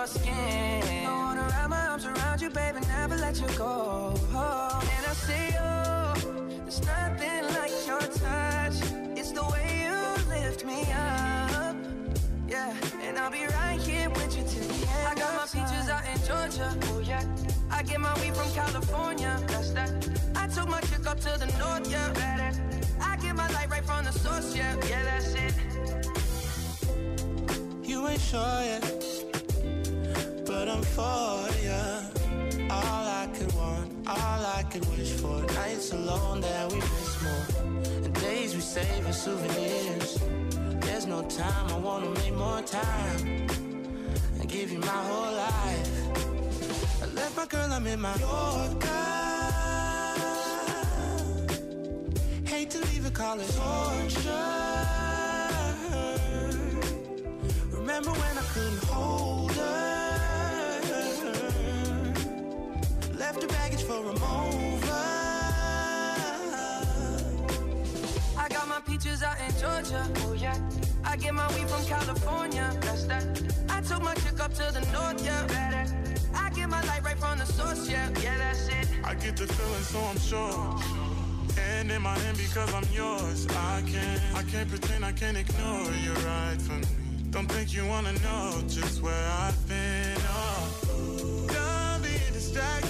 Your skin. I wanna wrap my arms around you, baby, never let you go. And I see you. There's nothing like your touch. It's the way you lift me up. Yeah, and I'll be right here with you till the end. I got my peaches out in Georgia. Oh yeah. I get my weed from California. That's that. I took my chick up to the north. Yeah. I get my light right from the source. Yeah, yeah, that's it. You ain't sure yet, I'm for ya. All I could want, all I could wish for. Nights alone that we miss more, and days we save as souvenirs. There's no time, I wanna make more time and give you my whole life. I left my girl, I'm in my Yorker. Hate to leave call it torture. Remember when I couldn't hold baggage for a mover. I got my peaches out in Georgia. Oh yeah. I get my weed from California. That's that. I took my chick up to the north. Yeah, better. I get my light right from the source. Yeah, yeah, that's it. I get the feeling, so I'm sure. And in my hand because I'm yours. I can't, I can't pretend, I can't ignore you right from me. Don't think you wanna know just where I've been. Oh, done being distracted.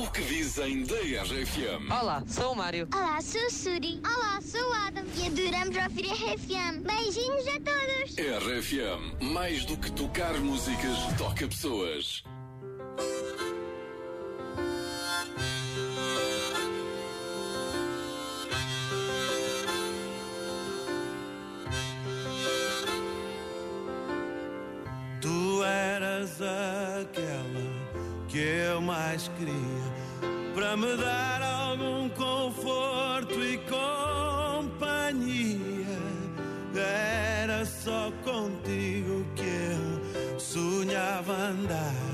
O que dizem da RFM? Olá, sou o Mário. Olá, sou o Suri. Olá, sou o Adam. E adoramos ouvir a RFM. Beijinhos a todos. RFM, mais do que tocar músicas, toca pessoas. Tu eras aquela que eu mais queria para me dar algum conforto e companhia. Era só contigo que eu sonhava andar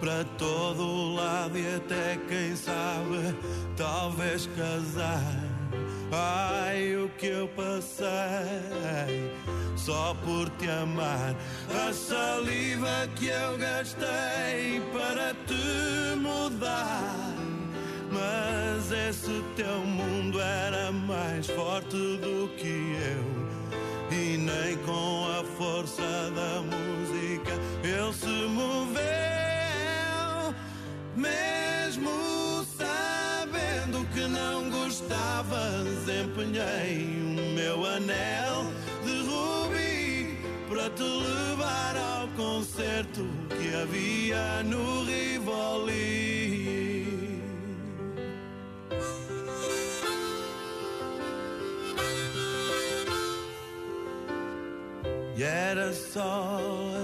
para todo lado e até quem sabe talvez casar. Ai, o que eu passei só por te amar. A saliva que eu gastei para te mudar. Mas esse teu mundo era mais forte do que eu. E nem com a força da música ele se moveu. Empenhei o meu anel de rubi para te levar ao concerto que havia no Rivoli. E era só